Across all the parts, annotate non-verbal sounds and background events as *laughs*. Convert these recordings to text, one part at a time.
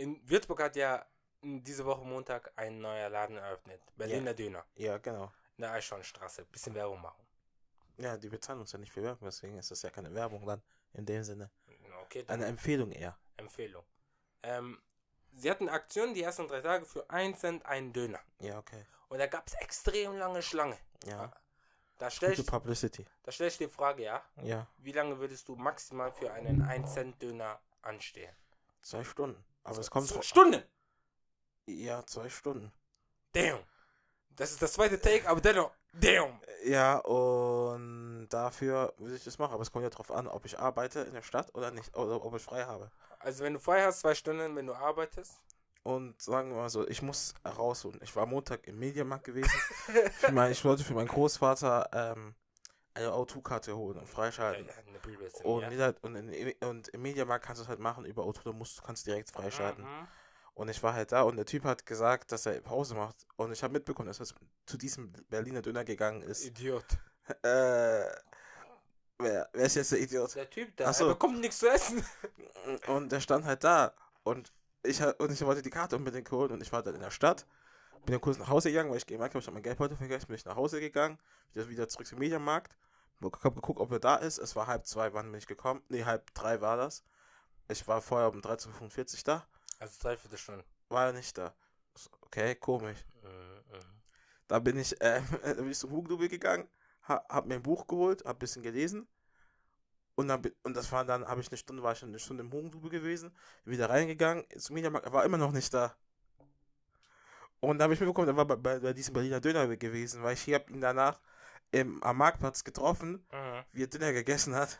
in Würzburg hat ja diese Woche Montag ein neuer Laden eröffnet. Berliner Döner. Ja, genau. In der Eichhornstraße. Bisschen Werbung machen. Ja, die bezahlen uns ja nicht für Werbung, deswegen ist das ja keine Werbung dann in dem Sinne. Okay, Eine Empfehlung eher. Empfehlung. Ähm, sie hatten Aktion die ersten drei Tage für 1 Cent einen Döner. Ja, okay. Und da gab es extrem lange Schlange. Ja. Da stelle Gute ich, Publicity. da stell ich die Frage, ja, Ja. wie lange würdest du maximal für einen 1 Cent Döner anstehen? Zwei Stunden. Aber es kommt So, drauf- Stunde! Ja, zwei Stunden. Damn! Das ist das zweite Take, aber dennoch, damn! Ja, und dafür würde ich das machen. Aber es kommt ja drauf an, ob ich arbeite in der Stadt oder nicht. Oder ob ich frei habe. Also wenn du frei hast, zwei Stunden, wenn du arbeitest. Und sagen wir mal so, ich muss raus. Und ich war Montag im Mediamarkt gewesen. für mein, ich wollte für meinen Großvater ähm, eine O2-Karte holen und freischalten. Bibelsin, Und, ja. jeder, und, in, und im Mediamarkt kannst du es halt machen über Auto, du musst, du kannst direkt freischalten. Mhm. Und ich war halt da und der Typ hat gesagt, dass er Pause macht. Und ich habe mitbekommen, dass er zu diesem Berliner Döner gegangen ist. Idiot. Äh, wer, wer ist jetzt der Idiot? Der Typ da, Ach so. er bekommt nichts zu essen. Und der stand halt da. Und ich, und ich wollte die Karte unbedingt holen und ich war dann in der Stadt. Bin dann kurz nach Hause gegangen, weil ich gemerkt habe, ich habe mein Geldbeutel vergessen. Bin ich nach Hause gegangen, wieder, wieder zurück zum Mediamarkt. Hab geguckt, ob er da ist. Es war halb zwei, wann bin ich gekommen? Nee, halb drei war das. Ich war vorher um 13.45 Uhr da. Also dreiviertel Stunden. War er nicht da. Okay, komisch. Mhm. Da bin ich, *laughs* da bin ich zum Hugendubel gegangen, ha, hab mir ein Buch geholt, hab ein bisschen gelesen. Und, dann, und das war dann, habe ich eine Stunde, war ich eine Stunde im Hugendubel gewesen, wieder reingegangen, zum Mediamarkt, er war immer noch nicht da. Und da habe ich mitbekommen, er war bei, bei, bei diesem Berliner Döner gewesen, weil ich hier hab ihn danach im, am Marktplatz getroffen, Mhm. wie er Döner gegessen hat.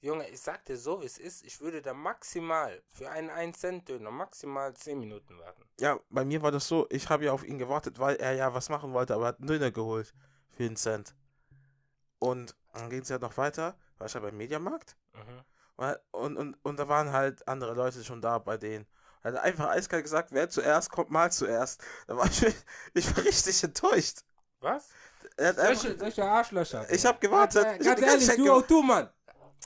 Junge, ich sag dir so, wie es ist. Ich würde da maximal für einen 1 Cent Döner maximal 10 Minuten warten. Ja, bei mir war das so, ich habe ja auf ihn gewartet, weil er ja was machen wollte, aber er hat einen Döner geholt für einen Cent. Und dann ging es ja noch weiter, war ich ja beim Mediamarkt. Mhm. Und, und, und da waren halt andere Leute schon da bei denen. Er hat einfach eiskalt gesagt, wer zuerst kommt, mal zuerst. Da war ich, *laughs* ich war richtig enttäuscht. Was? Er Solche, solche Arschlöcher. ich habe gewartet. Ganz, Ich habe ganz ehrlich, du auch du, Mann.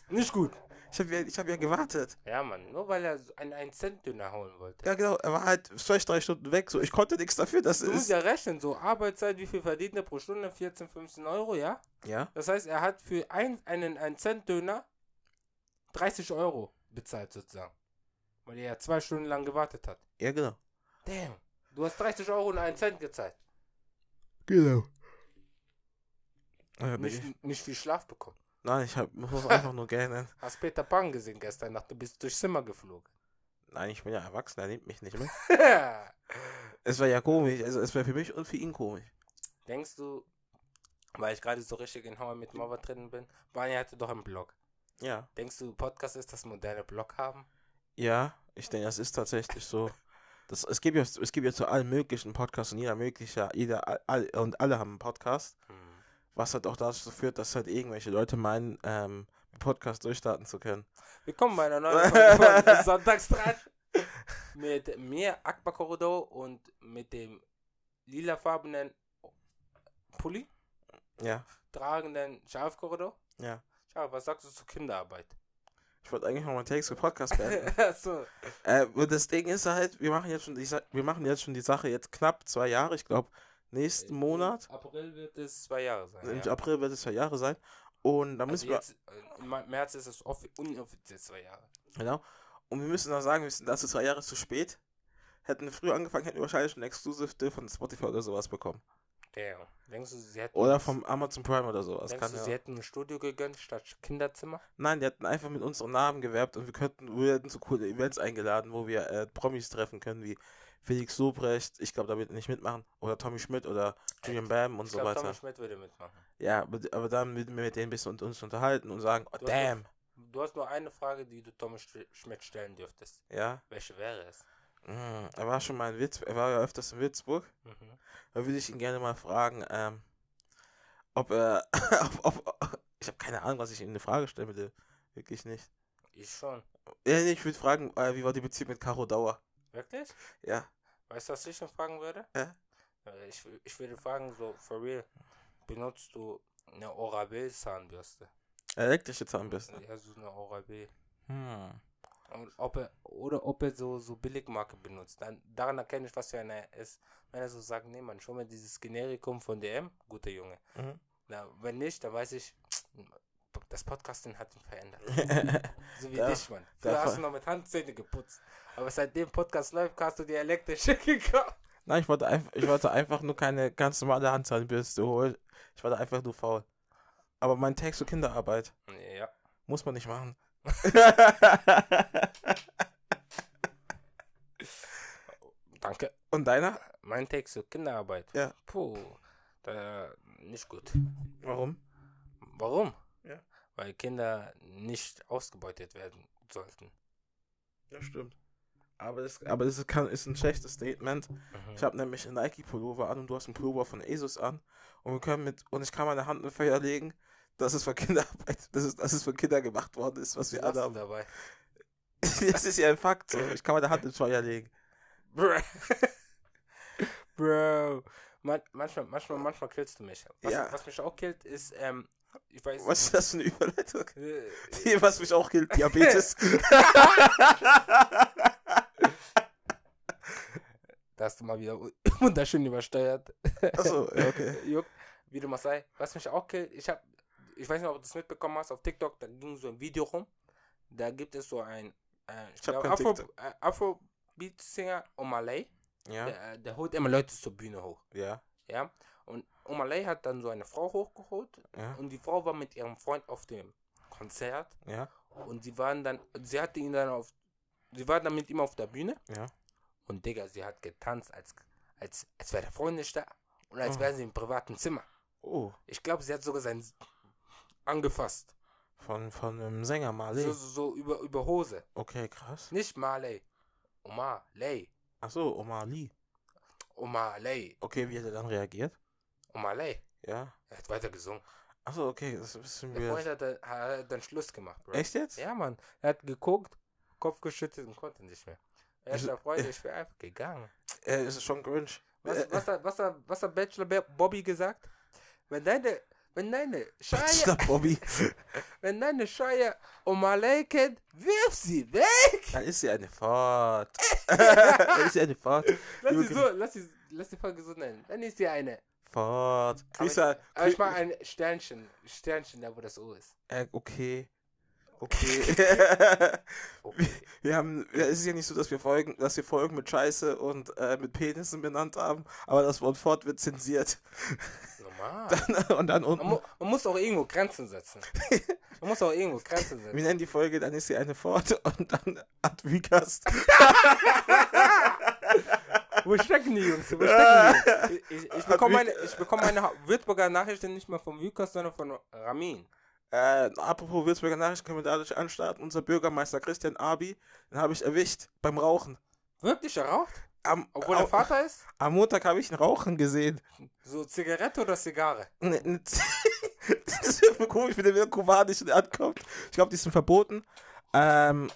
Nicht gut. ich hab, ja- ich hab ja gewartet. Ja, Mann, nur weil er so einen 1 Cent Döner holen wollte. Ja, genau. Er war halt zwei, drei Stunden weg. So, ich konnte nichts dafür, dass Du musst es. ja rechnen, so Arbeitszeit, wie viel verdient er pro Stunde? 14, 15 Euro, ja? Ja. Das heißt, er hat für ein, einen 1 Cent Döner 30 Euro bezahlt sozusagen. Weil er ja zwei Stunden lang gewartet hat. Ja, genau. Damn. Du hast 30 Euro und 1 Cent gezahlt. Genau. Ja, ich, Nicht, nicht viel Schlaf bekommen. nein, ich hab, muss einfach nur gerne. *laughs* Hast Peter Pan gesehen gestern Nacht? Du bist durchs Zimmer geflogen. Nein, ich bin ja erwachsen, er nimmt mich nicht mit. *laughs* Es war ja komisch. Also, es war für mich und für ihn komisch. Denkst du, weil ich gerade so richtig in I Met Mother drin bin, Barney hatte doch einen Blog. Ja. Denkst du, Podcast ist das moderne Blog haben? Ja, ich denke, das ist tatsächlich so. Das, es, gibt ja, es gibt ja zu allen möglichen Podcasts und jeder mögliche, jeder all, all, und alle haben einen Podcast, Hm. Was halt auch dazu führt, dass halt irgendwelche Leute meinen, ähm, Podcast durchstarten zu können. Willkommen bei einer neuen Folge von *laughs* Sonntagstrash. Mit mir, Akbar Korridor und mit dem lilafarbenen Pulli Ja, tragenden Scharfkorridor. ja. Schau, was sagst du zur Kinderarbeit? Ich wollte eigentlich noch mal Takes für Podcast beenden. *laughs* Achso. äh, und das Ding ist halt, wir machen jetzt schon die, wir machen jetzt schon die Sache jetzt knapp zwei Jahre, ich glaube, nächsten Monat, April wird es zwei Jahre sein. im Ja. April wird es zwei Jahre sein. Und da Also müssen wir, jetzt, äh, im März ist es offi- unoffiziell zwei Jahre. Genau. Und wir müssen noch sagen, wir sind dazu zwei Jahre zu spät. Hätten wir früher angefangen, hätten wir wahrscheinlich schon Exclusive Deal von Spotify oder sowas bekommen. Damn. Denkst du, sie hätten, Oder vom Amazon Prime oder sowas. denkst Kann du, ja. sie hätten ein Studio gegönnt statt Kinderzimmer? Nein, die hätten einfach mit unserem Namen gewerbt und wir könnten, wir hätten so coole Events eingeladen, wo wir äh, Promis treffen können, wie Felix Lobrecht, ich glaube, da wird er nicht mitmachen, oder Tommy Schmidt oder Julian Bam und Ich so glaube, weiter. Tommy Schmidt würde mitmachen. Ja, aber, aber dann würden wir mit denen ein bisschen und uns unterhalten und sagen, oh, Du hast damn. Du hast nur eine Frage, die du Tommy Sch- Schmidt stellen dürftest. Ja, Welche wäre es? mm, er war schon mal in Witz, er war ja öfters in Würzburg. Mhm. Da würde ich ihn gerne mal fragen, ähm, ob er, *laughs* ob, ob, ich habe keine Ahnung, was ich ihm eine Frage stellen würde. Wirklich nicht. Ich schon. Ja, nee, ich würde fragen, äh, wie war die Beziehung mit Caro Dauer? Wirklich? Ja. Weißt du, was ich noch fragen würde? Ja. Äh, Ich, ich würde fragen, so, for real, benutzt du eine Oral-B Zahnbürste? Elektrische Zahnbürste. Ja, so eine Oral-B. Hm. Und ob er, oder ob er so, so Billigmarke benutzt. Dann, daran erkenne ich, was für einer ist. Wenn er so sagt, nee, man, schon mal dieses Generikum von DM, guter Junge. Mhm. Na, wenn nicht, dann weiß ich, das Podcasting hat ihn verändert. *laughs* so wie Ja, dich, Mann. Früher der hast du noch mit Handzähne geputzt. Aber seitdem Podcast läuft, hast du die elektrische *laughs* gekauft. Nein, ich wollte, einfach, ich wollte einfach nur keine ganz normale Handzahnbürste holen. Ich war da einfach nur faul. Aber mein Text zur Kinderarbeit Ja. muss man nicht machen. *laughs* Danke. Und deiner? Mein Text zur Kinderarbeit. Ja. Puh, da, nicht gut. Warum? Warum? Weil Kinder nicht ausgebeutet werden sollten. Ja, stimmt. Aber das, aber das kann, ist ein schlechtes Statement. Mhm. Ich habe nämlich einen Nike-Pullover an und du hast einen Pullover von ASUS an. Und wir können mit, und ich kann meine Hand mit Feuer legen, dass es für Kinderarbeit, *laughs* dass es, dass es für Kinder gemacht worden ist, was wir alle haben. dabei? *laughs* Das ist ja ein Fakt. So. Ich kann meine Hand ins Feuer legen. Bro. *laughs* Bro. Man, manchmal, manchmal, manchmal killst du mich. Was, Ja. was mich auch killt, ist, ähm, ich weiß Was ist das für eine Überleitung? Äh, Die, was mich auch gilt, Diabetes. *laughs* Da hast du mal wieder *laughs* wunderschön übersteuert. Achso, okay. *laughs* Juck, wie du mal sei. Was mich auch killt, ich hab, ich weiß nicht, ob du das mitbekommen hast, auf TikTok, da ging so ein Video rum. Da gibt es so ein, äh, ich Ich glaub, Afro, äh, Afrobeat-Singer Omalay. Ja, Der, der holt immer Leute zur Bühne hoch. ja, Ja. Und Omalay hat dann so eine Frau hochgeholt. ja, Und die Frau war mit ihrem Freund auf dem Konzert. ja, Und sie waren dann, sie hatte ihn dann auf, sie war dann mit ihm auf der Bühne. ja. Und Digga, sie hat getanzt, als, als, als wäre der Freund nicht da. Und als Oh. wäre sie im privaten Zimmer. Oh, Ich glaube, sie hat sogar seinen angefasst. von, von einem Sänger Marley. So, so, so über, über Hose. Okay, krass. Nicht Marley. Omar, Lay. Achso, Omar Lee. Omar, Lay. Okay, wie hat er dann reagiert? Omar, Lay. Ja. Er hat weiter gesungen. Achso, okay, das ist ein bisschen Der Freund hat, dann- hat dann Schluss gemacht, Bro. Echt jetzt? Ja, Mann. Er hat geguckt, Kopf geschüttelt und konnte nicht mehr. Er ist der Freund, ich wäre einfach gegangen. Äh, ist schon cringe. Was, Äh, was, hat, was, hat, was hat Bachelor Bobby gesagt? Wenn deine, wenn deine Scheiße, Bachelor Bobby. *laughs* wenn deine Scheiße Omalay kennt, wirf sie weg! Dann ist sie eine Fahrt. *laughs* Dann ist sie eine Fahrt. Lass sie so, lass sie, lass die Folge so nennen. Dann ist sie eine. Fahrt. Aber ich, Grüße. aber ich mag ein Sternchen, Sternchen, da wo das O ist. Äh, okay. Okay. *laughs* *laughs* Okay. wir haben, ja, es ist ja nicht so, dass wir Folgen, dass wir Folgen mit Scheiße und äh, mit Penissen benannt haben, aber das Wort Fort wird zensiert. Normal. *laughs* und dann Man, unten, mu man muss auch irgendwo Grenzen setzen. Man muss auch irgendwo Grenzen wir setzen. nennen die Folge, dann ist sie eine Fort und dann Advikast. Wo stecken die Jungs? Wo stecken die? Ich, ich, ich bekomme meine, ich bekomme meine Würzburger Nachrichten nicht mehr vom Lukas, sondern von Ramin. Äh, apropos Würzburger Nachrichten können wir dadurch anstarten. Unser Bürgermeister Christian Abi, den habe ich erwischt beim Rauchen. Wirklich geraucht? Am, Obwohl au- der Vater ist? *laughs* am Montag habe ich ihn rauchen gesehen. So Zigarette oder Zigarre? Ne, ne, *laughs* das ist komisch, wenn der wieder kubanischen ankommt. Ich glaube, die sind verboten. Ähm,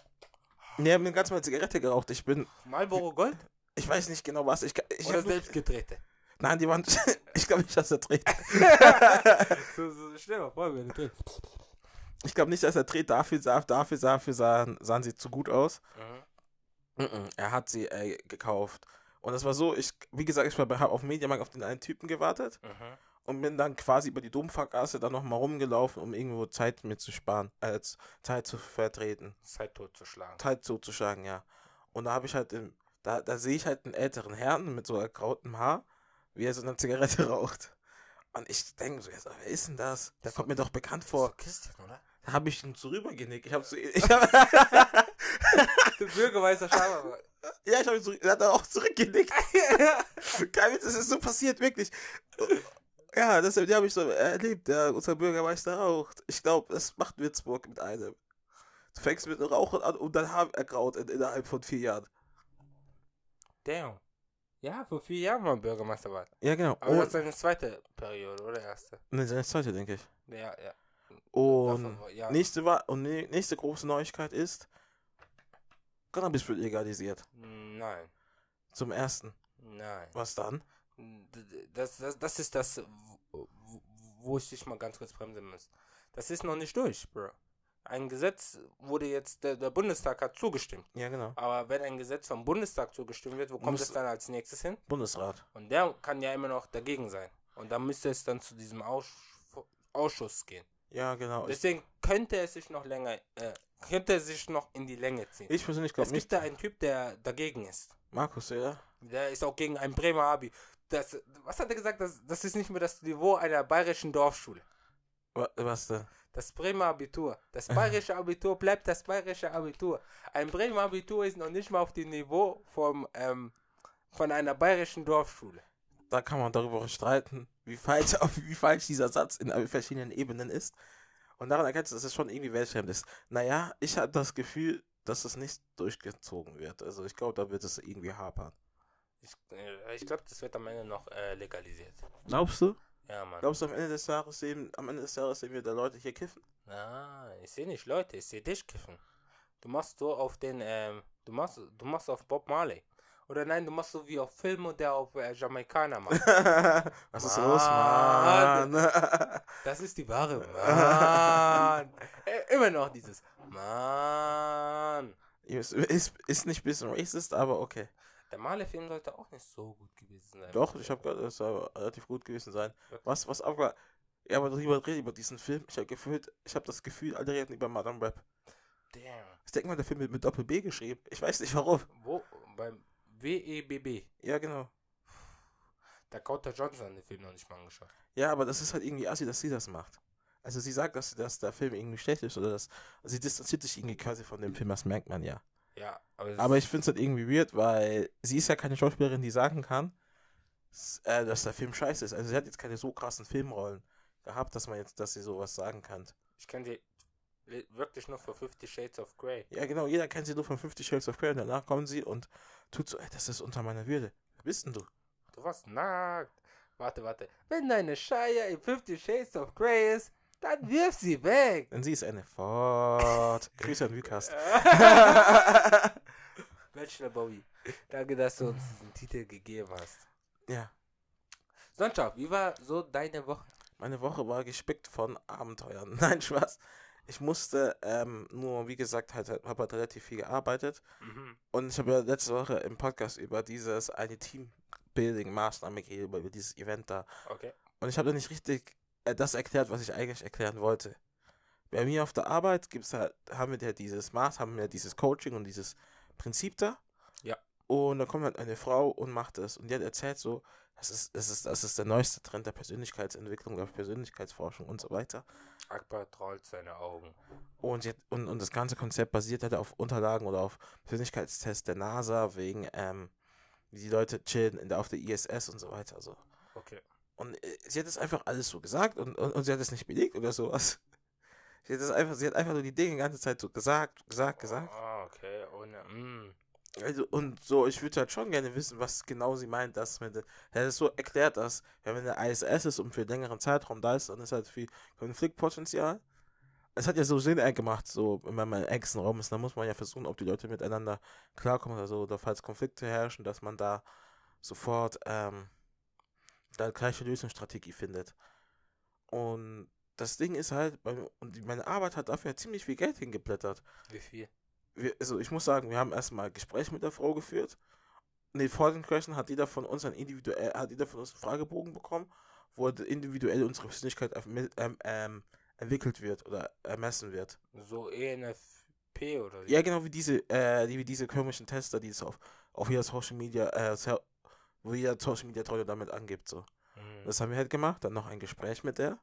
ne, haben eine ganz mal Zigarette geraucht. Ich bin, Marlboro Gold? Ich weiß nicht genau was. Ich, ich Oder selbst gedrehte? nein, die waren, *laughs* ich glaube nicht, dass er dreht. *laughs* so, so, stell mal vor, wenn du drehst. Ich glaube nicht, dass er dreht. Dafür, sah, dafür, dafür sahen, sahen sie zu gut aus. Mhm. Mhm, Er hat sie äh, gekauft. Und das war so, ich, wie gesagt, ich habe auf Mediamarkt auf den einen Typen gewartet Mhm. und bin dann quasi über die Domfahrgasse dann nochmal rumgelaufen, um irgendwo Zeit mitzusparen, äh, Z- Zeit zu vertreten. Zeit totzuschlagen. Zeit zuzuschlagen, ja. Und da habe ich halt, im, da, da sehe ich halt einen älteren Herrn mit so ergrautem Haar, wie er so eine Zigarette *laughs* raucht. Und ich denke so, jetzt, wer ist denn das? Der kommt mir doch bekannt Vor vor. Christian, oder? Da habe ich ihn so rübergenickt. Ich habe so, ich hab, *laughs* Der Bürgermeister Schaber. ja, ich habe ihn so, er hat dann auch zurückgenickt. *laughs* Kein Witz, das ist so passiert, wirklich. Ja, das die habe ich so erlebt, der, unser Bürgermeister raucht. Ich glaube, das macht Würzburg mit einem. Du fängst mit Rauchen an und dann Haar ergraut in, innerhalb von vier Jahren. Damn. Ja, vor vier Jahren war er Bürgermeister war. Ja, genau. Aber das Und, ist seine zweite Periode, oder erste? ne, seine zweite, denke ich. Ja, ja. Und war- ja. nächste, war, und nächste große Neuigkeit ist, Cannabis wird legalisiert. Nein. Zum ersten. Nein. Was dann? Das, das, das ist das, wo ich dich mal ganz kurz bremsen muss. Das ist noch nicht durch, Bro. Ein Gesetz wurde jetzt, der, der Bundestag hat zugestimmt. Ja, genau. Aber wenn ein Gesetz vom Bundestag zugestimmt wird, wo kommt Muss- es dann als nächstes hin? Bundesrat. Und der kann ja immer noch dagegen sein. Und dann müsste es dann zu diesem Aus Ausschuss gehen. Ja, genau. Deswegen könnte es sich noch länger, äh, könnte es sich noch in die Länge ziehen. ich persönlich es glaube gibt nicht. da einen Typ, der dagegen ist. Markus, ja. Der ist auch gegen ein Bremer Abi. Das, was hat er gesagt? Das, das ist nicht mehr das Niveau einer bayerischen Dorfschule. Wa- Was denn? Das Bremer Abitur. Das bayerische Abitur bleibt das bayerische Abitur. Ein Bremer Abitur ist noch nicht mal auf dem Niveau vom, ähm, von einer bayerischen Dorfschule. Da kann man darüber streiten, wie falsch, *laughs* wie falsch dieser Satz in verschiedenen Ebenen ist. Und daran erkennst du, dass es schon irgendwie weltfremd ist. Naja, ich habe das Gefühl, dass es nicht durchgezogen wird. Also ich glaube, da wird es irgendwie hapern. Ich, äh, ich glaube, das wird am Ende noch äh, legalisiert. Glaubst du? Ja, Mann. Glaubst du, am Ende des Jahres sehen, am Ende des Jahres sehen wir da Leute hier kiffen? Ah, ich sehe nicht Leute, ich sehe dich kiffen. Du machst so auf den, ähm, du machst, du machst auf Bob Marley. Oder nein, du machst so wie auf Filme, der auf äh, Jamaikaner macht. *laughs* Was ist los, Mann? *laughs* Das ist die wahre Mann. *laughs* Äh, Immer noch dieses Mann. ist, ist, ist nicht ein bisschen racist, aber okay. Der Marley-Film sollte auch nicht so gut gewesen sein. Doch, ich habe gehört, es soll relativ gut gewesen sein. Wirklich? Was, was aber, ja, aber darüber reden über diesen Film. Ich habe gefühlt, ich habe das Gefühl, alle reden über Madame Web. Damn. Ich denke mal, der Film wird mit Doppel B geschrieben. Ich weiß nicht warum. Wo? Beim WEBB. Ja, genau. Dakota Johnson hat den Film noch nicht mal angeschaut. Ja, aber das ist halt irgendwie assi, dass sie das macht. Also sie sagt, dass, dass der Film irgendwie schlecht ist oder dass sie distanziert sich irgendwie quasi von dem Film, das merkt man ja. Ja, aber, Aber ich finde es halt irgendwie weird, weil sie ist ja keine Schauspielerin, die sagen kann, äh, dass der Film scheiße ist. Also sie hat jetzt keine so krassen Filmrollen gehabt, dass man jetzt, dass sie sowas sagen kann. ich kenne le- wirklich nur für 50 Shades of Grey. Ja, genau, jeder kennt sie nur von 50 Shades of Grey und danach kommen sie und tut so, ey, das ist unter meiner Würde. Wer bist denn du? Du warst nackt. Warte, warte. Wenn deine Shire in 50 Shades of Grey ist, dann wirf sie weg. Denn sie ist eine Fort. *laughs* Grüße an Lucas. *laughs* Bachelor Bobby. Danke, dass du uns diesen Titel gegeben hast. ja, Sonntag, wie war so deine Woche? meine Woche war gespickt von Abenteuern. *laughs* Nein, Spaß. Ich musste ähm, nur, wie gesagt, halt, habe halt relativ viel gearbeitet. Und ich habe ja letzte Woche im Podcast über dieses eine Teambuilding-Maßnahme geredet, über dieses Event da. Okay. Und ich habe da nicht richtig das erklärt, was ich eigentlich erklären wollte. Bei mir auf der Arbeit gibt's halt, haben wir ja dieses Maß, haben wir dieses Coaching und dieses Prinzip da. Ja. Und dann kommt halt eine Frau und macht das. Und die hat erzählt so, das ist, das ist, das ist der neueste Trend der Persönlichkeitsentwicklung, der Persönlichkeitsforschung und so weiter. Akbar trollt seine Augen. Und, hat, und, und das ganze Konzept basiert halt auf Unterlagen oder auf Persönlichkeitstests der NASA, wegen, ähm, wie die Leute chillen in der, auf der ISS und so weiter. So. Okay. Und äh, sie hat das einfach alles so gesagt und, und, und sie hat es nicht belegt oder sowas. *laughs* Sie hat das einfach, sie hat einfach nur die Dinge die ganze Zeit so gesagt, gesagt, gesagt. Ah, okay. Ohne, mm. Also, und so, ich würde halt schon gerne wissen, was genau sie meint, dass er hat es so erklärt, dass, wenn man in der ISS ist und für einen längeren Zeitraum da ist, dann ist halt viel Konfliktpotenzial. Es hat ja so Sinn gemacht, so, wenn man im engsten Raum ist, dann muss man ja versuchen, ob die Leute miteinander klarkommen oder so, oder falls Konflikte herrschen, dass man da sofort, ähm, da gleiche Lösungsstrategie findet. Und das Ding ist halt, und meine Arbeit hat dafür ziemlich viel Geld hingeblättert Wie viel? wir, also ich muss sagen, wir haben erstmal ein Gespräch mit der Frau geführt. Nee, vor den Question hat jeder von uns ein individuell, hat jeder von uns einen Fragebogen bekommen, wo individuell unsere Persönlichkeit ähm, ähm, entwickelt wird oder ermessen wird. So ENFP oder wie? Ja, genau wie diese, äh, wie diese komischen Tester, die es auf, auf jeder Social Media, äh, wo jeder Social Media Trolle damit angibt. So. Mhm. Das haben wir halt gemacht, dann noch ein Gespräch mit der.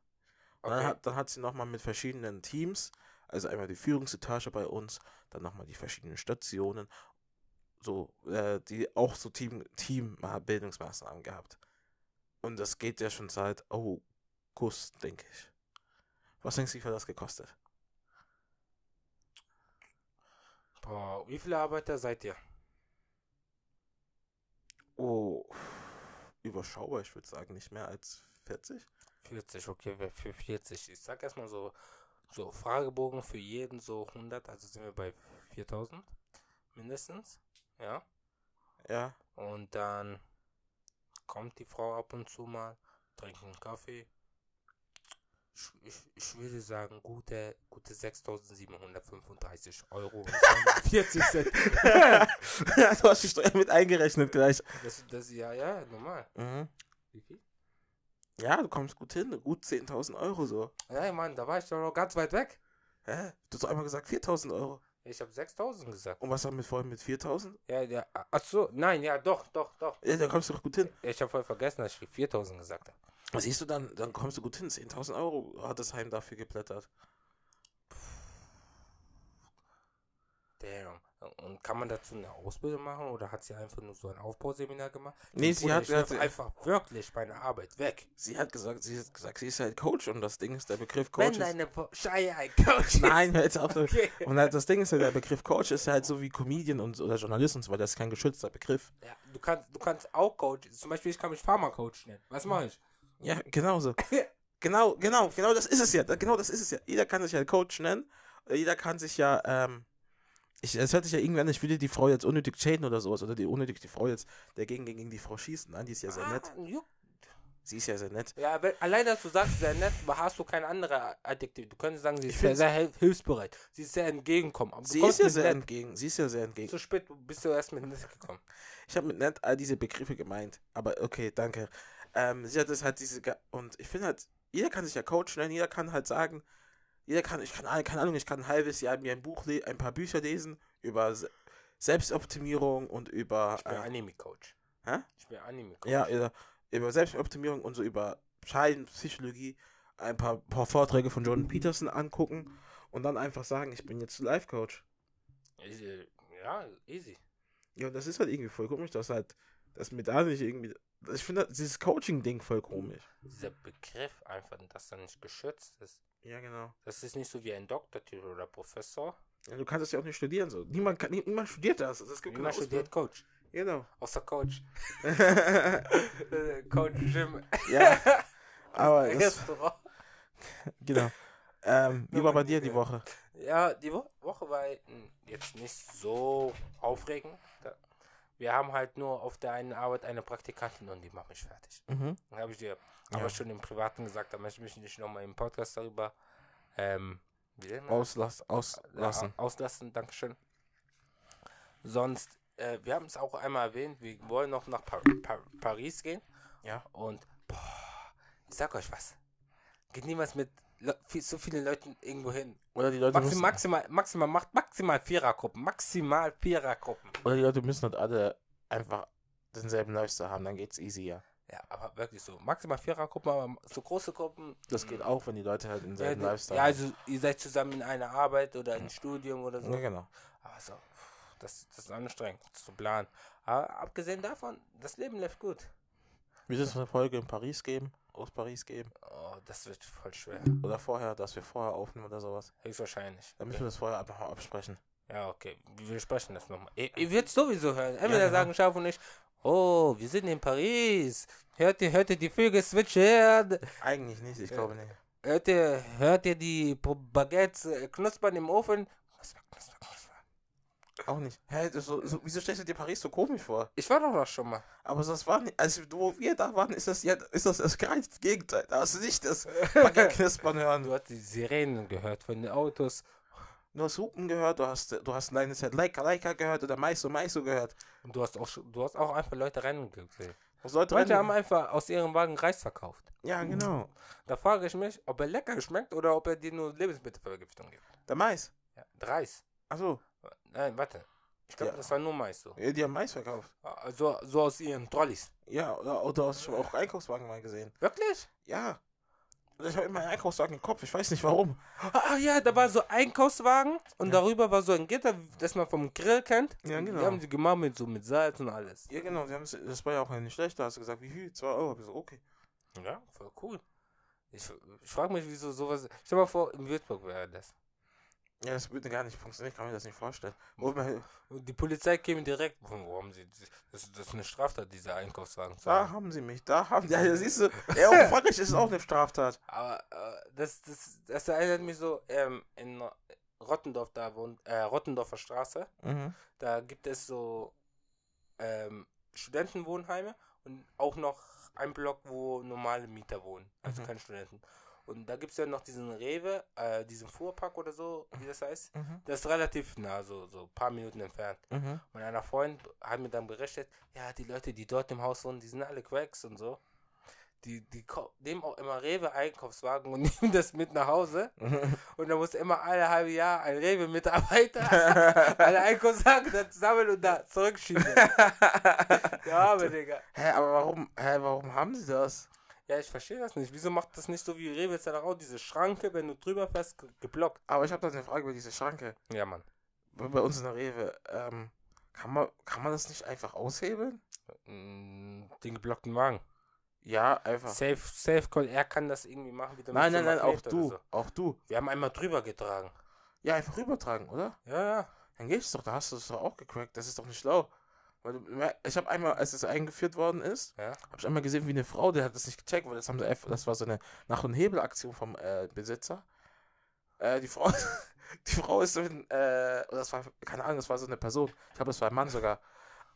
Und dann Okay. hat, dann hat sie nochmal mit verschiedenen Teams, also einmal die Führungsetage bei uns, dann nochmal die verschiedenen Stationen, so, äh, die auch so Team, Team-Bildungsmaßnahmen gehabt. Und das geht ja schon seit August, denke ich. Was denkst du, wie viel das gekostet? Boah, wie viele Arbeiter seid ihr? Oh, überschaubar, ich würde sagen, nicht mehr als 40. 40, okay, wer für 40. Ich sag erstmal so, so Fragebogen für jeden so 100, also sind wir bei 4000 mindestens. Ja. Ja, Und dann kommt die Frau ab und zu mal, trinkt einen Kaffee, Ich, würde sagen, gute, gute 6.735 Euro *laughs* und 40 Cent. *laughs* du hast die Steuer mit eingerechnet gleich. Das, das, ja, ja, normal. Mhm. Wie viel? Ja, du kommst gut hin. Gut 10.000 Euro so. Ja, Mann, da war ich doch noch ganz weit weg. Hä? Du hast doch einmal gesagt 4.000 Euro. Ich habe 6.000 gesagt. Und was haben wir vorhin mit 4.000? Ja, ja, ach so, nein, ja, doch, doch, doch. Ja, da kommst du doch gut hin. Ich habe voll vergessen, dass ich 4.000 gesagt habe. Was siehst du dann? Dann kommst du gut hin. 10.000 Euro hat das Heim dafür geblättert. Damn. Und kann man dazu eine Ausbildung machen oder hat sie einfach nur so ein Aufbauseminar gemacht? Nee, sie hat- hat- einfach wirklich meine Arbeit weg. Sie hat gesagt, sie hat gesagt, sie ist halt Coach und das Ding ist der Begriff Wenn Coach. Ist, deine Scheiße ein Coach ist. nein, jetzt auf. Okay. Und halt das Ding ist ja, der Begriff Coach ist halt so wie Comedian und oder Journalist und so weiter. Das ist kein geschützter Begriff. Ja, du kannst, du kannst auch Coach. Zum Beispiel, ich kann mich Pharma-Coach nennen. Was mache ich? Ja, genau so. *laughs* genau, genau, genau das ist es ja. Genau das ist es ja. Jeder kann sich ja Coach nennen. Jeder kann sich ja, ähm, ich, es hört sich ja irgendwann, ich will die Frau jetzt unnötig chainen oder sowas. Oder die unnötig die Frau jetzt dagegen gegen die Frau schießen. Nein, die ist ja sehr nett. Ah, juck. Sie ist ja sehr nett. Ja, wenn, allein, dass du sagst, sehr nett, hast du keine andere Adjektiv. Du könntest sagen, sie ist sehr, sehr hil- hilfsbereit. Sie ist sehr entgegenkommen. Aber Sie ist ja sehr nett. entgegen. Sie ist ja sehr entgegen. Zu spät bist du erst mit nett gekommen. Ich habe mit nett all diese Begriffe gemeint. Aber okay, danke. Ähm, sie hat es halt diese. Ga- Und ich finde halt, jeder kann sich ja Coach nennen, jeder kann halt sagen, jeder kann, ich kann, keine Ahnung, ich kann ein halbes Jahr mir ein Buch, ein paar Bücher lesen über Se Selbstoptimierung und über. Ich bin Äh, Anime-Coach. hä? Ich bin Anime-Coach. ja, über, über Selbstoptimierung und so über Scheidenpsychologie ein paar, paar Vorträge von Jordan Peterson angucken und dann einfach sagen, ich bin jetzt Life-Coach. Ja, easy. Ja, und das ist halt irgendwie voll komisch, dass halt, dass mir da nicht irgendwie. Ich finde dieses Coaching-Ding voll komisch. Dieser Begriff einfach, dass er nicht geschützt ist. Ja, genau. Das ist nicht so wie ein Doktortitel oder Professor. Ja, du kannst das ja auch nicht studieren. So. Niemand, kann, nie- niemand studiert das. Das gibt Niemand studiert Coach. Genau. Außer Coach. *laughs* *laughs* Coach Jim. ja, *laughs* aber Restaurant. genau. Ähm, wie war bei dir die Woche? Ja, die Wo Woche war mm, jetzt nicht so aufregend. Wir haben halt nur auf der einen Arbeit eine Praktikantin und die macht mich fertig. Mhm. Dann habe ich dir Ja. aber schon im Privaten gesagt, da möchte ich mich nicht nochmal im Podcast darüber ähm? Auslass, auslassen. Ja, auslassen, Dankeschön. Sonst, äh, wir haben es auch einmal erwähnt, wir wollen noch nach Par Par Paris gehen. Ja. Und, boah, ich sag euch was. Geht niemals mit so vielen Leuten irgendwo hin. Oder die Leute Maxim, müssen, maximal, maximal, macht maximal Vierergruppen. Maximal Vierergruppen. oder die Leute müssen halt alle einfach denselben Lifestyle haben, dann geht's easy, ja. Ja, aber wirklich so. Maximal Vierergruppen, aber so große Gruppen. Das geht auch, wenn die Leute halt Ja, denselben die- Lifestyle ja, haben. also ihr seid zusammen in einer Arbeit oder im Studium oder so. Ja, genau. Aber so, das, das ist anstrengend zu planen. Aber abgesehen davon, das Leben läuft gut. Wird es eine Folge in Paris geben? Aus Paris geben? Oh, das wird voll schwer. Oder vorher, dass wir vorher aufnehmen oder sowas? Höchstwahrscheinlich. Dann müssen wir das vorher einfach mal absprechen. Ja, okay. Wir sprechen das nochmal. Ihr, ihr werdet sowieso hören. Entweder genau. sagen Schaf und ich, oh, wir sind in Paris. Hört ihr, hört ihr die Vögel zwitschern? Eigentlich nicht, ich glaube nicht. Hört ihr, hört ihr die Baguettes äh, knuspern im Ofen? Knusper, knusper, knusper. Auch nicht. Hä, so, so, wieso stellst du dir Paris so komisch vor? Ich war doch da schon mal. Aber das war nicht, also wo wir da waren, ist das ja, ist das das geilste Gegenteil. Da hast du nicht das knispern *laughs* hören. Du hast die Sirenen gehört von den Autos. Du hast Hupen gehört, du hast, du hast Line Set Leica Leica gehört oder Maiso Maiso gehört. Und du hast auch, du hast auch einfach Leute rennen gesehen. Leute Leute haben einfach aus ihrem Wagen Reis verkauft. Ja, genau. Da frage ich mich, ob er lecker schmeckt oder ob er dir nur Lebensmittelvergiftung gibt. Der Mais. Ja, Reis. Achso, Nein, warte. Ich glaube, Ja. das war nur Mais so. die haben Mais verkauft. So, so aus ihren Trolleys. Ja, oder, oder hast du schon auch Einkaufswagen mal gesehen? Wirklich? Ja. Ich habe immer einen Einkaufswagen im Kopf, ich weiß nicht warum. Ah ja, da war so Einkaufswagen und darüber war so ein Gitter, das man vom Grill kennt. Ja, genau. Die haben sie gemacht mit so mit Salz und alles. Ja, genau, die haben's- das war ja auch nicht schlecht. Da hast du gesagt, wie viel? 2 Euro. Ich so, okay. Ja, voll cool. Ich, ich frage mich, wieso sowas. Stell mal vor, in Würzburg wäre das. Ja, das würde gar nicht funktionieren, ich kann mir das nicht vorstellen. Wo die Polizei käme direkt. Warum haben sie. Das, das ist eine Straftat, diese Einkaufswagen da haben. sie mich, da haben Ja, ja siehst du, ja, auch *laughs* Frankreich ist auch eine Straftat. Aber äh, das, das, das erinnert mich so, ähm, in Rottendorf, da wohnt, äh, Rottendorfer Straße, Mhm. da gibt es so ähm, Studentenwohnheime und auch noch ein Block, wo normale Mieter wohnen, also Mhm. keine Studenten. Und da gibt es ja noch diesen Rewe, äh, diesen Fuhrpark oder so, wie das heißt. Mhm. Das ist relativ nah, so, so ein paar Minuten entfernt. Mhm. Und einer Freund hat mir dann berichtet, ja, die Leute, die dort im Haus wohnen, die sind alle Cracks und so. Die, die nehmen auch immer Rewe-Einkaufswagen und *laughs* nehmen das mit nach Hause. *laughs* Und dann muss immer alle halbe Jahr ein Rewe-Mitarbeiter *laughs* alle Einkaufswagen dann sammeln und da zurückschieben. ja, aber Digga. Hä, aber warum, hä, warum haben sie das? Ja, ich verstehe das nicht. Wieso macht das nicht so wie Rewe Zelllerau, diese Schranke, wenn du drüber fährst, ge- geblockt? Aber ich habe da eine Frage über diese Schranke. Ja, Mann. Bei bei uns in der Rewe, ähm, kann man, kann man das nicht einfach aushebeln? Mm, Den geblockten Wagen. Ja, einfach. Safe, Safe Call, er kann das irgendwie machen, wieder Nein, so nein, nein, auch Magnet oder du. so. Auch du. Wir haben einmal drüber getragen. Ja, einfach rübertragen, oder? Ja, ja. Dann geht's doch, da hast du es doch auch gecrackt. Das ist doch nicht schlau. Weil ich habe einmal, als es eingeführt worden ist, Ja. habe ich einmal gesehen, wie eine Frau, die hat das nicht gecheckt, weil das haben sie einfach, das war so eine Nach- und Hebelaktion vom äh, Besitzer. Äh, die Frau, *laughs* die Frau ist so ein, äh, das war, keine Ahnung, das war so eine Person. Ich glaube, das war ein Mann sogar.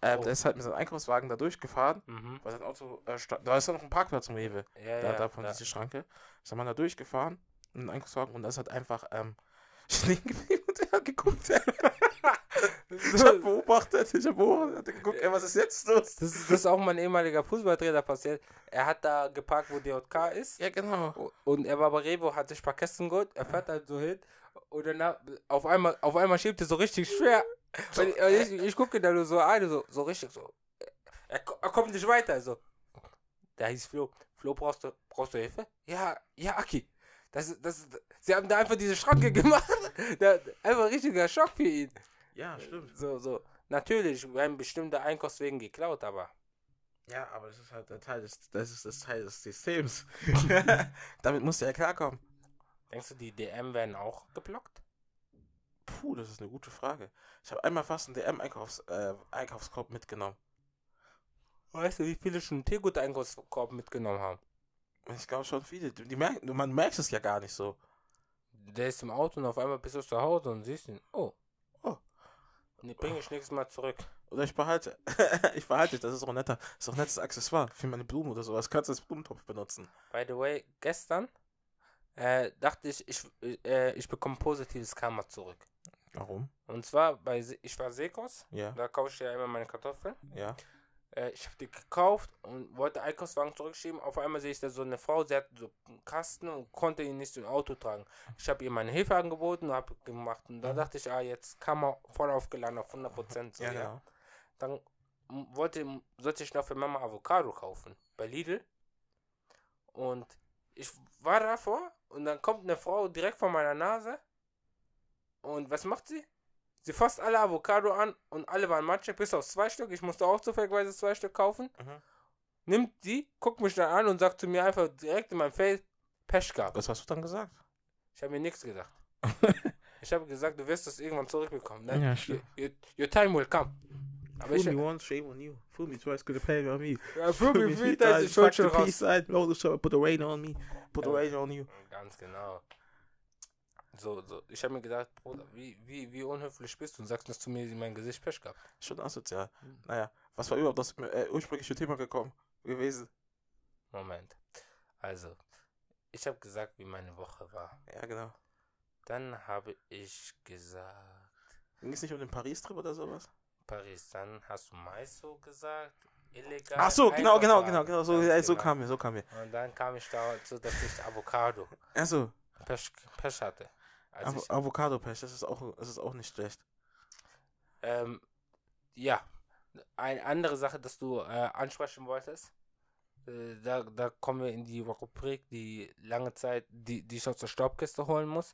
Äh, Oh. Der ist halt mit seinem Einkaufswagen da durchgefahren, Mhm. weil sein Auto, äh, sta- da ist ja noch ein Parkplatz im Rewe. Ja, da, ja. da von da. dieser Schranke. Ist der Mann da durchgefahren, in den Einkaufswagen, und das hat einfach, ähm, *laughs* stehen geblieben und er hat geguckt. *laughs* Ich hab beobachtet, ich hab beobachtet, geguckt, ey, was ist jetzt los? Das, ist- das ist auch mein ehemaliger Fußballtrainer passiert. Er hat da geparkt, wo DJK ist. Ja, genau. Und er war bei Revo, hat sich ein paar Kästen geholt. Er fährt halt so hin. Und dann auf einmal, auf einmal schiebt er so richtig schwer. Und ich, und ich, ich gucke da nur so an, so, so richtig so. Er, er kommt nicht weiter. So. Da hieß Flo. Flo, brauchst du, brauchst du Hilfe? Ja, ja, Aki. Das, ist- das, sie haben da einfach diese Schranke *laughs* gemacht. Da, einfach richtiger Schock für ihn. Ja, stimmt. So, so. Natürlich werden bestimmte Einkaufswegen geklaut, aber. Ja, aber das ist halt der Teil des, das ist das Teil des Systems. *laughs* *laughs* Damit musst du ja klarkommen. Denkst du, die DM werden auch geblockt? Puh, das ist eine gute Frage. Ich habe einmal fast einen DM-Einkaufs, äh, mitgenommen. Weißt du, wie viele schon einen Teegut-Einkaufskorb mitgenommen haben? Ich glaube schon viele. Die, die merken, man merkt es ja gar nicht so. Der ist im Auto und auf einmal bist du zu Hause und siehst ihn. Oh. Die bringe ich nächstes Mal zurück. Oder ich behalte. *laughs* ich behalte, das ist auch netter, das ist auch ein nettes Accessoire für meine Blumen oder sowas. Kannst du als Blumentopf benutzen. By the way, gestern äh, dachte ich, ich, äh, ich bekomme positives Karma zurück. Warum? Und zwar, bei ich war Sekos, Ja, da kaufe ich ja immer meine Kartoffeln. ja. Äh, ich habe die gekauft und wollte Einkaufswagen zurückschieben. Auf einmal sehe ich da so eine Frau, sie hat so einen Kasten und konnte ihn nicht ins Auto tragen. Ich habe ihr meine Hilfe angeboten und habe gemacht. Und da Mhm. dachte ich, ah, jetzt kann man voll aufgeladen auf 100%. So, Ja, ja, genau. Dann wollte, sollte ich noch für Mama Avocado kaufen bei Lidl. Und ich war davor und dann kommt eine Frau direkt vor meiner Nase. Und was macht sie? Sie fasst alle Avocado an und alle waren matschig, bis auf zwei Stück. Ich musste auch zufälligerweise zwei Stück kaufen. Mhm. Nimmt die, guckt mich dann an und sagt zu mir einfach direkt in mein Face, Pech gehabt. Was hast du dann gesagt? Ich habe mir nichts gesagt. *laughs* ich habe gesagt, du wirst das irgendwann zurückbekommen. Ne? Ja, your, stimmt. your, your time will come. Aber ich, once, shame on you. Fool me twice, could paid on me. ja, für mich three wieder ist die Schuld schon raus. side, blow the show, put the rain on me. Put the Ja. rain on you. Ganz genau. So, so. Ich habe mir gedacht, Bruder, wie, wie, wie unhöflich bist du und sagst das zu mir in mein Gesicht Pech gehabt. Schon asozial. Hm. Naja, was war überhaupt das äh, ursprüngliche Thema gekommen gewesen? Moment. Also, ich habe gesagt, wie meine Woche war. Ja, genau. Dann habe ich gesagt, Ging es nicht um den Paris-Trip oder sowas? Paris. Dann hast du Maiso gesagt. Illegal. Ach so, genau, genau, genau, genau. So, ja, so genau. kam mir, so kam mir. Und dann kam ich dazu, dass ich Avocado Also, Pech, Pech hatte. Also Avo ich, Avocado-Pech, das ist auch, das ist auch nicht schlecht. ähm, ja, eine andere Sache, dass du äh, ansprechen wolltest. Äh, da, da kommen wir in die Rubrik, die lange Zeit, die, die ich aus der Staubkiste holen muss.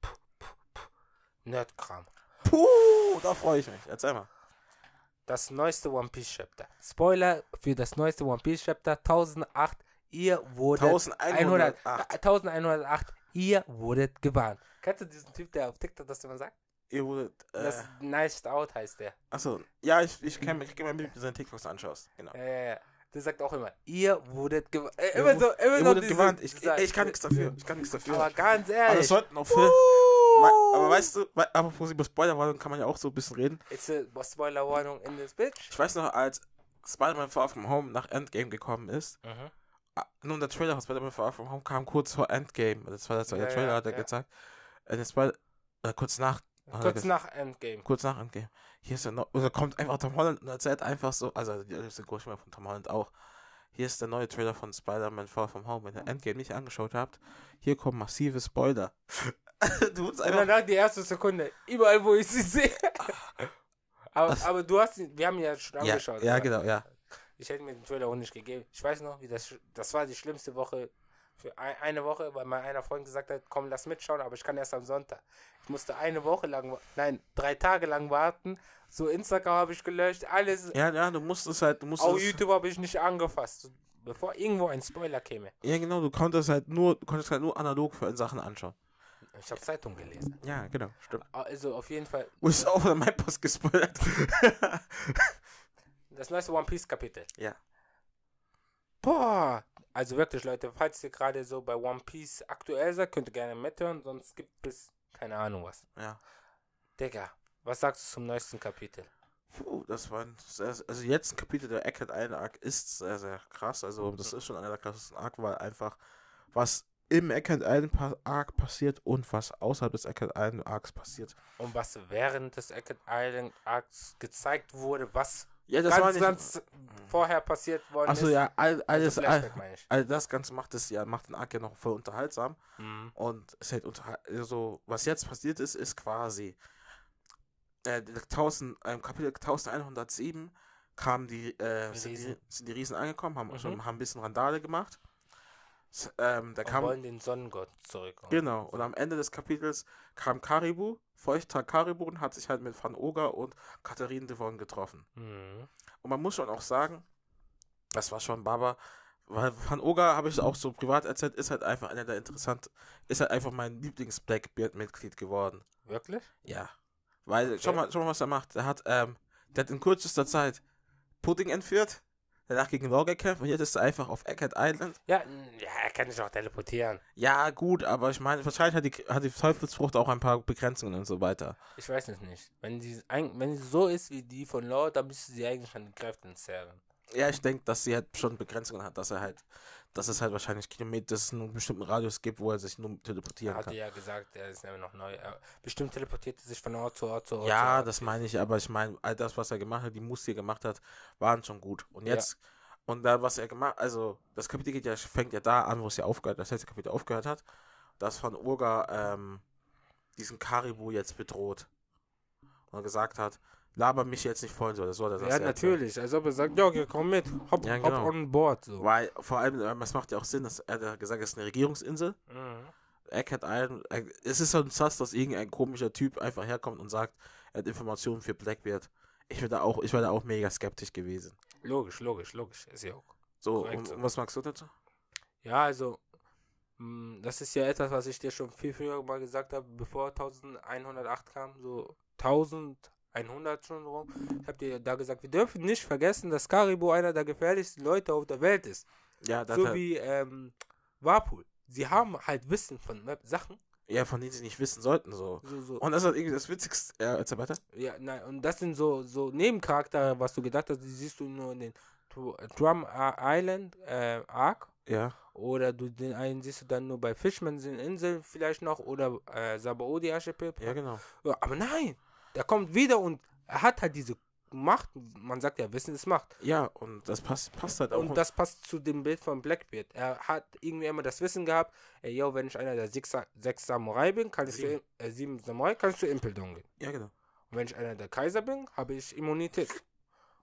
Puh, puh, puh. Nerdkram. Puh, da freue ich mich. Erzähl mal. Das neueste One Piece Chapter. Spoiler für das neueste One Piece Chapter 1008. Ihr wurdet 100, 1108. 1108. Ihr wurdet gewarnt. Kennst du diesen Typ, der auf TikTok das immer sagt? Ihr wurdet, äh, Das Nice Out heißt der. achso, ja, ich, ich kenne ich kenn mal mit, wie du seine TikToks anschaust. Genau. Ja, ja, ja. Der sagt auch immer, ihr wurdet gewarnt. Äh, immer so, immer Ihr so wurdet gewarnt. Ich, dieser- ich kann nichts dafür. Ich kann nichts dafür. Aber ganz Aber ehrlich. das sollten auch Filme. Aber weißt du, wei- apropos über Spoilerwarnung kann man ja auch so ein bisschen reden. It's a Spoiler Warning in this bitch. Ich weiß noch, als Spider-Man Far From Home nach Endgame gekommen ist ah, nun, der Trailer von Spider-Man Far From Home kam kurz vor Endgame. Das war das, der Ja, Trailer, ja, hat er ja. gezeigt. Äh, das war, äh, kurz nach, Kurz nach Endgame. kurz nach Endgame. Hier ist er noch, oder kommt einfach Tom Holland und erzählt einfach so, also die Synchronstimme von Tom Holland auch. Hier ist der neue Trailer von Spider-Man Far From Home. Wenn ihr Endgame nicht angeschaut habt, hier kommen massive Spoiler. *laughs* du musst Und einfach. danach die erste Sekunde. Überall, wo ich sie sehe. *laughs* aber, aber du hast ihn, wir haben ihn ja schon Ja, angeschaut. ja, aber genau, ja. Ich hätte mir den Trailer auch nicht gegeben. Ich weiß noch, wie das, das war die schlimmste Woche für ein, eine Woche, weil mein einer Freund gesagt hat, komm, lass mitschauen, aber ich kann erst am Sonntag. Ich musste eine Woche lang, nein, drei Tage lang warten. So Instagram habe ich gelöscht, alles. Ja, ja, du musst es halt, du musst Auch YouTube habe ich nicht angefasst, bevor irgendwo ein Spoiler käme. Ja, genau, du konntest halt nur, du konntest halt nur analog für Sachen anschauen. Ich habe Zeitung gelesen. Ja, genau, stimmt. Also auf jeden Fall Wo ist auch mein Post gespoilert? *laughs* das neueste One Piece Kapitel. ja. Boah, also wirklich Leute, falls ihr gerade so bei One Piece aktuell seid, könnt ihr gerne mithören, sonst gibt es keine Ahnung was. Ja. Digga, was sagst du zum neuesten Kapitel? Puh, das war ein sehr, also jetzt ein Kapitel der Eckhead Island Arc ist sehr, sehr krass. Also das ist schon einer der krassesten Arc, weil einfach was im Eckhead Island Arc passiert und was außerhalb des Eckhead Island Arcs passiert. Und was während des Eckert Island Arcs gezeigt wurde, was Ja, das ganz, war nicht. ganz vorher passiert worden Achso, ja, all, alles, also all, all das Ganze macht es ja, macht den Arc ja noch voll unterhaltsam. Mhm. Und es hält unter, also, was jetzt passiert ist, ist quasi äh, die 1000, ähm, Kapitel 1107 kamen die, äh, sind, die, Riesen. sind die Riesen angekommen, haben, Mhm. schon, haben ein bisschen Randale gemacht. Ähm, da Und kam, wollen den Sonnengott zurück. genau, und am Ende des Kapitels kam Karibu, Feuchttag Karibu und hat sich halt mit Van Oga und Katharine Devon getroffen. Mhm. Und man muss schon auch sagen, das war schon Baba, weil Van Oga, habe ich auch so privat erzählt, ist halt einfach einer der interessant, ist halt einfach mein Lieblings-Blackbeard-Mitglied geworden. Wirklich? Ja. Weil, Okay. schau mal, schau mal, was er macht. Er hat, ähm, der hat in kürzester Zeit Pudding entführt, danach gegen Law gekämpft und jetzt ist er einfach auf Eckhead Island. Ja, ja, er kann sich auch teleportieren. Ja, gut, aber ich meine, wahrscheinlich hat die, hat die Teufelsfrucht auch ein paar Begrenzungen und so weiter. Ich weiß es nicht. Wenn sie, ein- wenn sie so ist wie die von Law, dann müsste sie eigentlich an den Kräften zehren. Ja, ich denke, dass sie halt schon Begrenzungen hat, dass er halt, dass es halt wahrscheinlich Kilometer, dass es einen bestimmten Radius gibt, wo er sich nur Er teleportieren hatte kann. ja gesagt, er ist immer noch neu. Er, bestimmt teleportiert er sich von Ort zu Ort zu Ort. Ja, zu Ort. das meine ich, aber ich meine, all das, was er gemacht hat, die Moves, die er gemacht hat, waren schon gut. Und Ja. jetzt, und da, was er gemacht, also das Kapitel geht ja, fängt ja da an, wo es ja aufgehört, das letzte Kapitel aufgehört hat, dass von Urga ähm, diesen Karibu jetzt bedroht. Und gesagt hat, laber mich jetzt nicht voll, so, das er das Ja, natürlich. Als ob er sagt, ja, komm mit. Hopp, Ja, hopp genau. on board. So. Weil, vor allem, ähm, es macht ja auch Sinn, dass er hat gesagt, es ist eine Regierungsinsel. Mhm. Eckhead Island, äh, es ist so ein Sass, dass irgendein komischer Typ einfach herkommt und sagt, er hat Informationen für Blackbeard. Ich wäre da auch, ich wäre da auch mega skeptisch gewesen. Logisch, logisch, logisch. Ist ja auch. So, Korrekt und, so. was magst du dazu? Ja, also, mh, das ist ja etwas, was ich dir schon viel früher mal gesagt habe, bevor 1108 kam, so 1100 schon rum. Ich habe dir da gesagt, wir dürfen nicht vergessen, dass Karibu einer der gefährlichsten Leute auf der Welt ist. Ja, das so hat, wie ähm, Warpool. Sie haben halt Wissen von Map- Sachen. ja, von denen sie nicht wissen sollten, so. So, so. Und das ist irgendwie das Witzigste. Ja, erzähl weiter. Ja, nein, und das sind so, so Nebencharaktere, was du gedacht hast, die siehst du nur in den Tr- Drum Island äh, Arc. Ja. Oder du den einen siehst du dann nur bei Fishmans in Insel vielleicht noch oder äh, Sabaody Archipel. Ja, genau. Ja, aber nein, der kommt wieder und er hat halt diese Macht. Man sagt ja, Wissen ist Macht. Ja, und das passt, passt halt auch. Und das passt zu dem Bild von Blackbeard. Er hat irgendwie immer das Wissen gehabt, ey, yo, wenn ich einer der sechs, sechs Samurai bin, kann ich Sieben. zu, äh, sieben Samurai, kann ich zu Impeldon gehen. ja, genau. Und wenn ich einer der Kaiser bin, habe ich Immunität.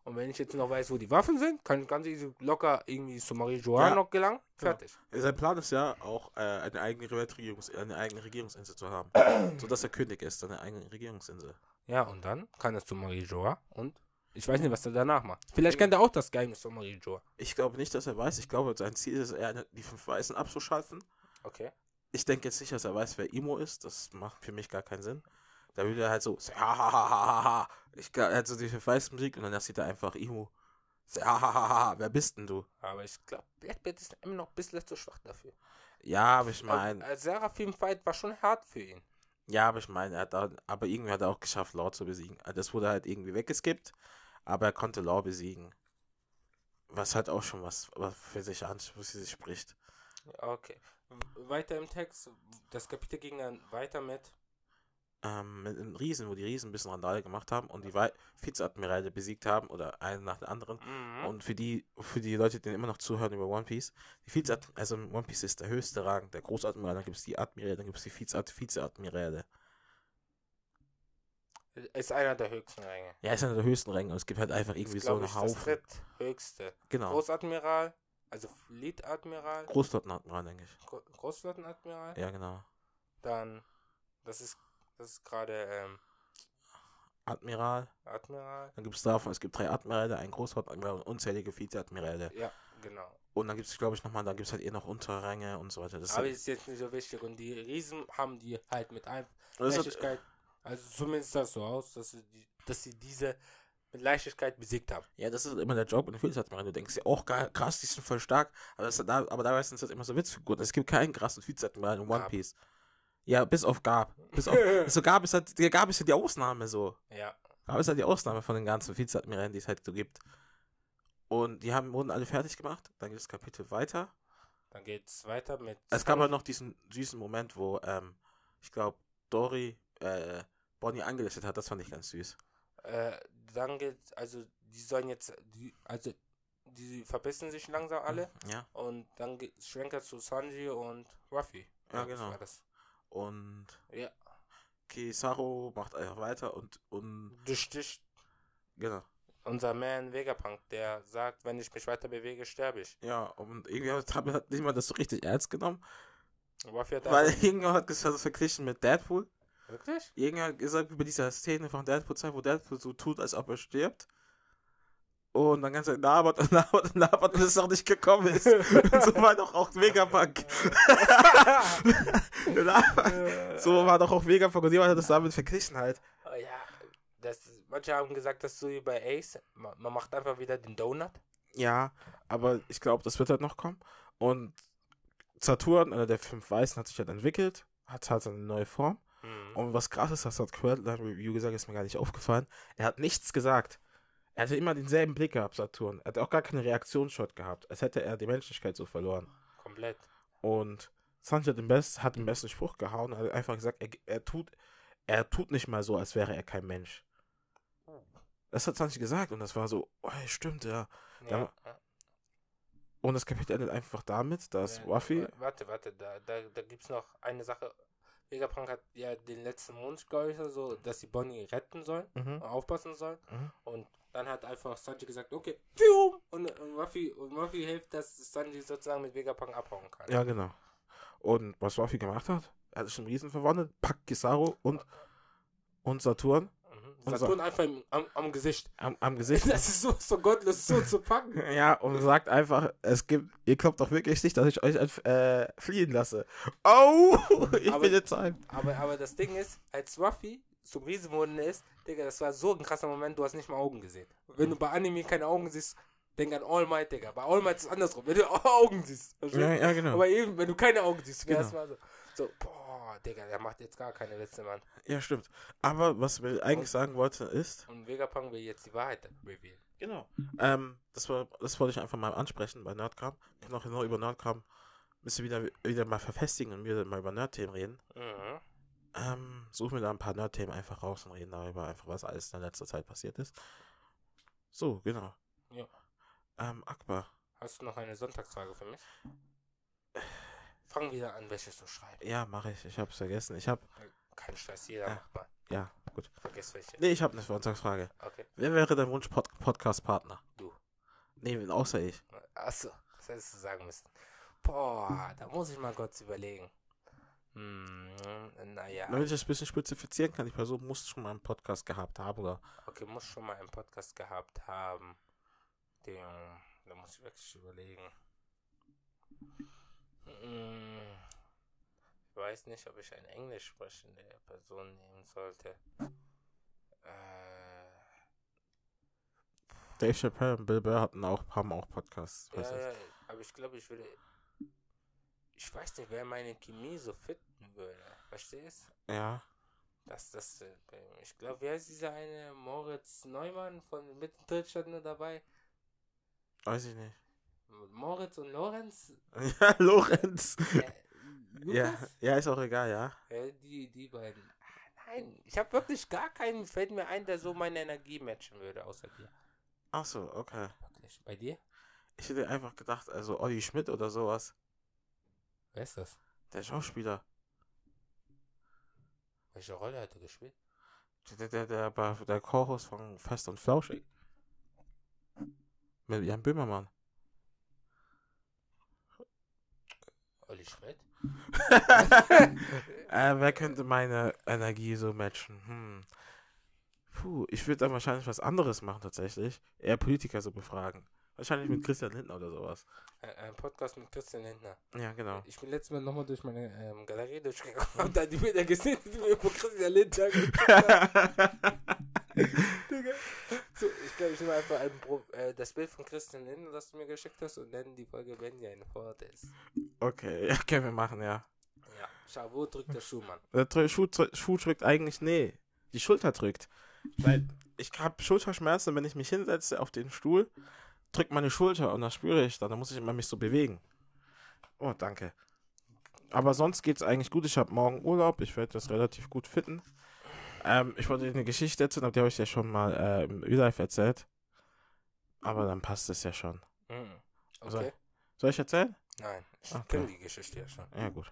Und wenn ich jetzt noch weiß, wo die Waffen sind, kann ich ganz easy locker irgendwie zu Marie Joanne Ja. noch gelangen. Genau. Fertig. Sein Plan ist ja auch, äh, eine eigene Weltregierungs eine eigene Regierungsinsel zu haben. *clears throat* sodass er König ist, eine eigene Regierungsinsel. Ja, und dann kann er zu Marie Joa und ich weiß nicht, was er danach macht. Vielleicht kennt er auch das Geheimnis von Marie Joa. Ich glaube nicht, dass er weiß. Ich glaube, sein Ziel ist eher, die fünf Weißen abzuschaffen. Okay. Ich denke jetzt nicht, dass er weiß, wer Imo ist. Das macht für mich gar keinen Sinn. Da will er halt so, *laughs* ha ha ha ha. Ich hat so diese weiße Musik und dann sieht er einfach Imo. Ha ha ha ha. Wer bist denn du? Aber ich glaube, Blackbeard ist immer noch ein bisschen zu schwach dafür. Ja, aber ich meine, Aber, äh, Seraphim-Fight war schon hart für ihn. Ja, aber ich meine, er hat da, aber irgendwie hat er auch geschafft, Law zu besiegen. Also Das wurde halt irgendwie weggeskippt, aber er konnte Law besiegen. Was halt auch schon was, was für sich an, für sich spricht. Okay. Weiter im Text. Das Kapitel ging dann weiter mit. Ähm, mit den Riesen, wo die Riesen ein bisschen Randale gemacht haben und die Vizeadmiräle besiegt haben oder einen nach dem anderen. Mhm. Und für die, für die Leute, die immer noch zuhören über One Piece, die Vizead also One Piece ist der höchste Rang, der Großadmiral, dann gibt es die Admiräle, dann gibt es die Vizead Vizeadmiräle. Ist einer der höchsten Ränge. Ja, ist einer der höchsten Ränge und es gibt halt einfach Ist, irgendwie so glaub einen ich, das Haufen. dritthöchste. Genau. Großadmiral, also Fleet-Admiral, Großflottenadmiral, denke ich. Gro Großflottenadmiral. Ja, genau. Dann, das ist, das ist gerade ähm, Admiral, Admiral. dann gibt es davon, es gibt drei Admiräle, einen Großflottenadmiral und unzählige Vizeadmiräle. Ja, genau. Und dann gibt es, glaube ich, nochmal, dann gibt es halt eh noch Unterränge und so weiter. Das ist Aber halt, ist jetzt nicht so wichtig. Und die Riesen haben die halt mit ist halt, Leichtigkeit, also zumindest sah es so aus, dass sie, die, dass sie diese mit Leichtigkeit besiegt haben. Ja, das ist immer der Job und Vizeadmiral. Du denkst ja auch geil, krass, die sind voll stark. Aber, das, da, aber dabei sind es halt immer so Witzfiguren. Es gibt keinen krassen Vizeadmiral in One. Piece. Ja, bis auf Gab. Bis auf, *laughs* so Gab ist halt, Gab ist ja die Ausnahme so. Ja. Gab ist halt die Ausnahme von den ganzen Vizeadmirälen, die es halt so gibt. Und die haben, wurden alle fertig gemacht. Dann geht das Kapitel weiter. Dann geht's weiter mit. Es gab halt noch diesen süßen Moment, wo, ähm, ich glaube, Dory, äh, Bonnie angelistet hat. Das fand ich ganz süß. Äh, dann geht's, also die sollen jetzt, die, also die verbissen sich langsam alle Ja. und dann geht Schwenker zu Sanji und Ruffy. Ja, ich, genau. Und Ja, Kizaru macht einfach weiter und, und, du stichst genau. unser Man Vegapunk, der sagt, wenn ich mich weiter bewege, sterbe ich. Ja, und irgendwie hat hat nicht mal das so richtig ernst genommen, weil irgendjemand hat das verglichen mit Deadpool. wirklich? Irgendjemand hat gesagt, über dieser Szene von Deadpool 2, wo Deadpool so tut, als ob er stirbt. Und dann ganz Zeit labert und *laughs* labert und labert und es auch nicht gekommen ist. und so war doch auch Vegapunk. *laughs* so war doch auch Vegapunk und jemand hat das damit verglichen halt. Oh ja, das, manche haben gesagt, dass so wie bei Ace, man, macht einfach wieder den Donut. Ja, aber ich glaube, das wird halt noch kommen. Und Saturn, einer der fünf Weißen, hat sich halt entwickelt, hat halt eine neue Form. Mhm. Und was krass ist, das hat Quirtle Review gesagt, ist mir gar nicht aufgefallen. Er hat nichts gesagt. Er hatte immer denselben Blick gehabt, Saturn. Er hat auch gar keine Reaktionsshot gehabt, als hätte er die Menschlichkeit so verloren. Komplett. Und Sanji hat den, best, hat den besten Spruch gehauen, hat einfach gesagt, er, er, tut, er tut nicht mal so, als wäre er kein Mensch. Das hat Sanji gesagt und das war so, oh, stimmt, ja. Ja. Ja, Und das Kapitel endet einfach damit, dass Äh, Ruffy, wa- Warte, warte, da, da, da gibt es noch eine Sache. Vegapunk hat ja den letzten Wunsch geäußert, so, dass sie Bonnie retten sollen, Mhm. aufpassen sollen. Mhm. Und dann hat einfach Sanji gesagt, okay, pfium! und, und, Ruffy, und Ruffy hilft, dass Sanji sozusagen mit Vegapunk abhauen kann. ja genau. Und was Ruffy gemacht hat, er hat sich in Riesen verwandelt, packt Kizaru und, und Saturn Mhm. Und Saturn einfach im, am, am Gesicht. am, am Gesicht. *laughs* Das ist so, so gottlos, so zu packen. *laughs* Ja, und sagt einfach, es gibt, ihr glaubt doch wirklich nicht, dass ich euch äh, fliehen lasse. Oh, *laughs* ich Aber- bin jetzt ein. Aber, aber das Ding ist, als Ruffy zum Riesen ist, Digga, das war so ein krasser Moment, du hast nicht mal Augen gesehen. Wenn du bei Anime keine Augen siehst, denk an All Might, Digga. Bei All Might ist es andersrum, wenn du *laughs* Augen siehst. Ja, ja, genau. Aber eben, wenn du keine Augen siehst, Genau. es mal so, so, boah, Digga, der macht jetzt gar keine Witze, Mann. Ja, stimmt. Aber was ich eigentlich sagen wollte ist, Und Vegapunk will jetzt die Wahrheit revealen. genau. Ähm, das, war, das wollte ich einfach mal ansprechen bei Nerdcam. Wir können auch noch über Nerdcam müssen wir wieder, wieder mal verfestigen und wieder mal über Nerdthemen reden. Mhm. Ähm, suchen wir da ein paar Nerdthemen einfach raus und reden darüber einfach, was alles in der letzten Zeit passiert ist. So, genau. Ja. Ähm, Akbar. Hast du noch eine Sonntagsfrage für mich? Fang wieder an, welches zu schreiben. Ja, mache ich. Ich hab's vergessen. Ich hab. Kein Stress, jeder Ja. macht mal. Ja, gut. Vergiss welche. Nee, ich hab eine Sonntagsfrage. Okay, Wer wäre dein Wunsch -Pod Podcast-Partner? du. Nee, außer ich. Achso, das hättest du sagen müssen. Boah, da muss ich mal kurz überlegen. Hm, naja. Damit ich das ein bisschen spezifizieren kann, die Person muss schon mal einen Podcast gehabt haben, oder? Okay, muss schon mal einen Podcast gehabt haben. Den, da muss ich wirklich überlegen. Ich weiß nicht, ob ich eine englisch sprechende Person nehmen sollte. Äh, Dave Chappelle und Bill Burr hatten auch, haben auch Podcasts. ja, ja, aber ich glaube, ich würde. Ich weiß nicht, wer meine Chemie so fitten würde. Verstehst? ja. Das, das, äh, ich glaube, wer ist dieser eine Moritz Neumann von mittendrin stand nur dabei? Weiß ich nicht. Moritz und Lorenz? *laughs* Ja, Lorenz. Äh, Ja, ja, ist auch egal, ja. Ja, die, die beiden. Ah, Nein, ich habe wirklich gar keinen, fällt mir ein, der so meine Energie matchen würde, außer dir. Ach so, okay. Wirklich. Bei dir? Ich hätte einfach gedacht, also Olli Schmidt oder sowas. Wer ist das? Der Schauspieler. Welche Rolle hat er gespielt? Der, der, der, der, der Chorus von Fest und Flauschig. Mit Jan Böhmermann. Olli Schmidt? *laughs* äh, wer könnte meine Energie so matchen? Hm. Puh, ich würde dann wahrscheinlich was anderes machen tatsächlich. Eher Politiker so befragen. Wahrscheinlich mit Christian Lindner oder sowas. Ein, ein Podcast mit Christian Lindner. Ja, genau. Ich bin letztes Mal nochmal durch meine ähm, Galerie durchgegangen *laughs* und da die Bilder gesehen, die mir von Christian Lindner. *laughs* Digga. So, ich glaube, ich nehme einfach ein äh, das Bild von Christian Lindner, das du mir geschickt hast, und nenne die Folge, wenn die eine Pforte ist. okay, *laughs* können wir machen, ja. Ja. Schau, wo drückt der Schuhmann? Der drü- Schuh, Schuh drückt eigentlich, nee, die Schulter drückt. Weil ich habe Schulterschmerzen, wenn ich mich hinsetze auf den Stuhl, drückt meine Schulter und das spüre ich dann. Da muss ich immer mich so bewegen. Oh, danke. Aber sonst geht's eigentlich gut. Ich habe morgen Urlaub. Ich werde das relativ gut fitten. Ähm, ich wollte dir eine Geschichte erzählen, aber die habe ich ja schon mal äh, im Live erzählt. Aber dann passt es ja schon. Mhm. Also- Okay. Soll ich erzählen? Nein, ich Okay. kenne die Geschichte ja schon. Ja, gut.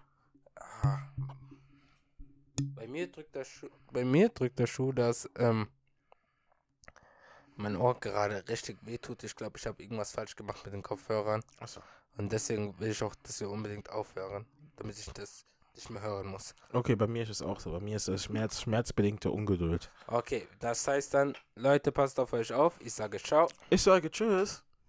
Ah. Bei mir drückt der Schuh, bei mir drückt der Schuh, dass ähm, mein Ohr gerade richtig wehtut. Ich glaube, ich habe irgendwas falsch gemacht mit den Kopfhörern. Achso. Und deswegen will ich auch, dass wir unbedingt aufhören, damit ich das nicht mehr hören muss. Okay, bei mir ist es auch so. Bei mir ist es Schmerz, schmerzbedingte Ungeduld. Okay, das heißt dann, Leute, passt auf euch auf. Ich sage ciao. Ich sage Tschüss.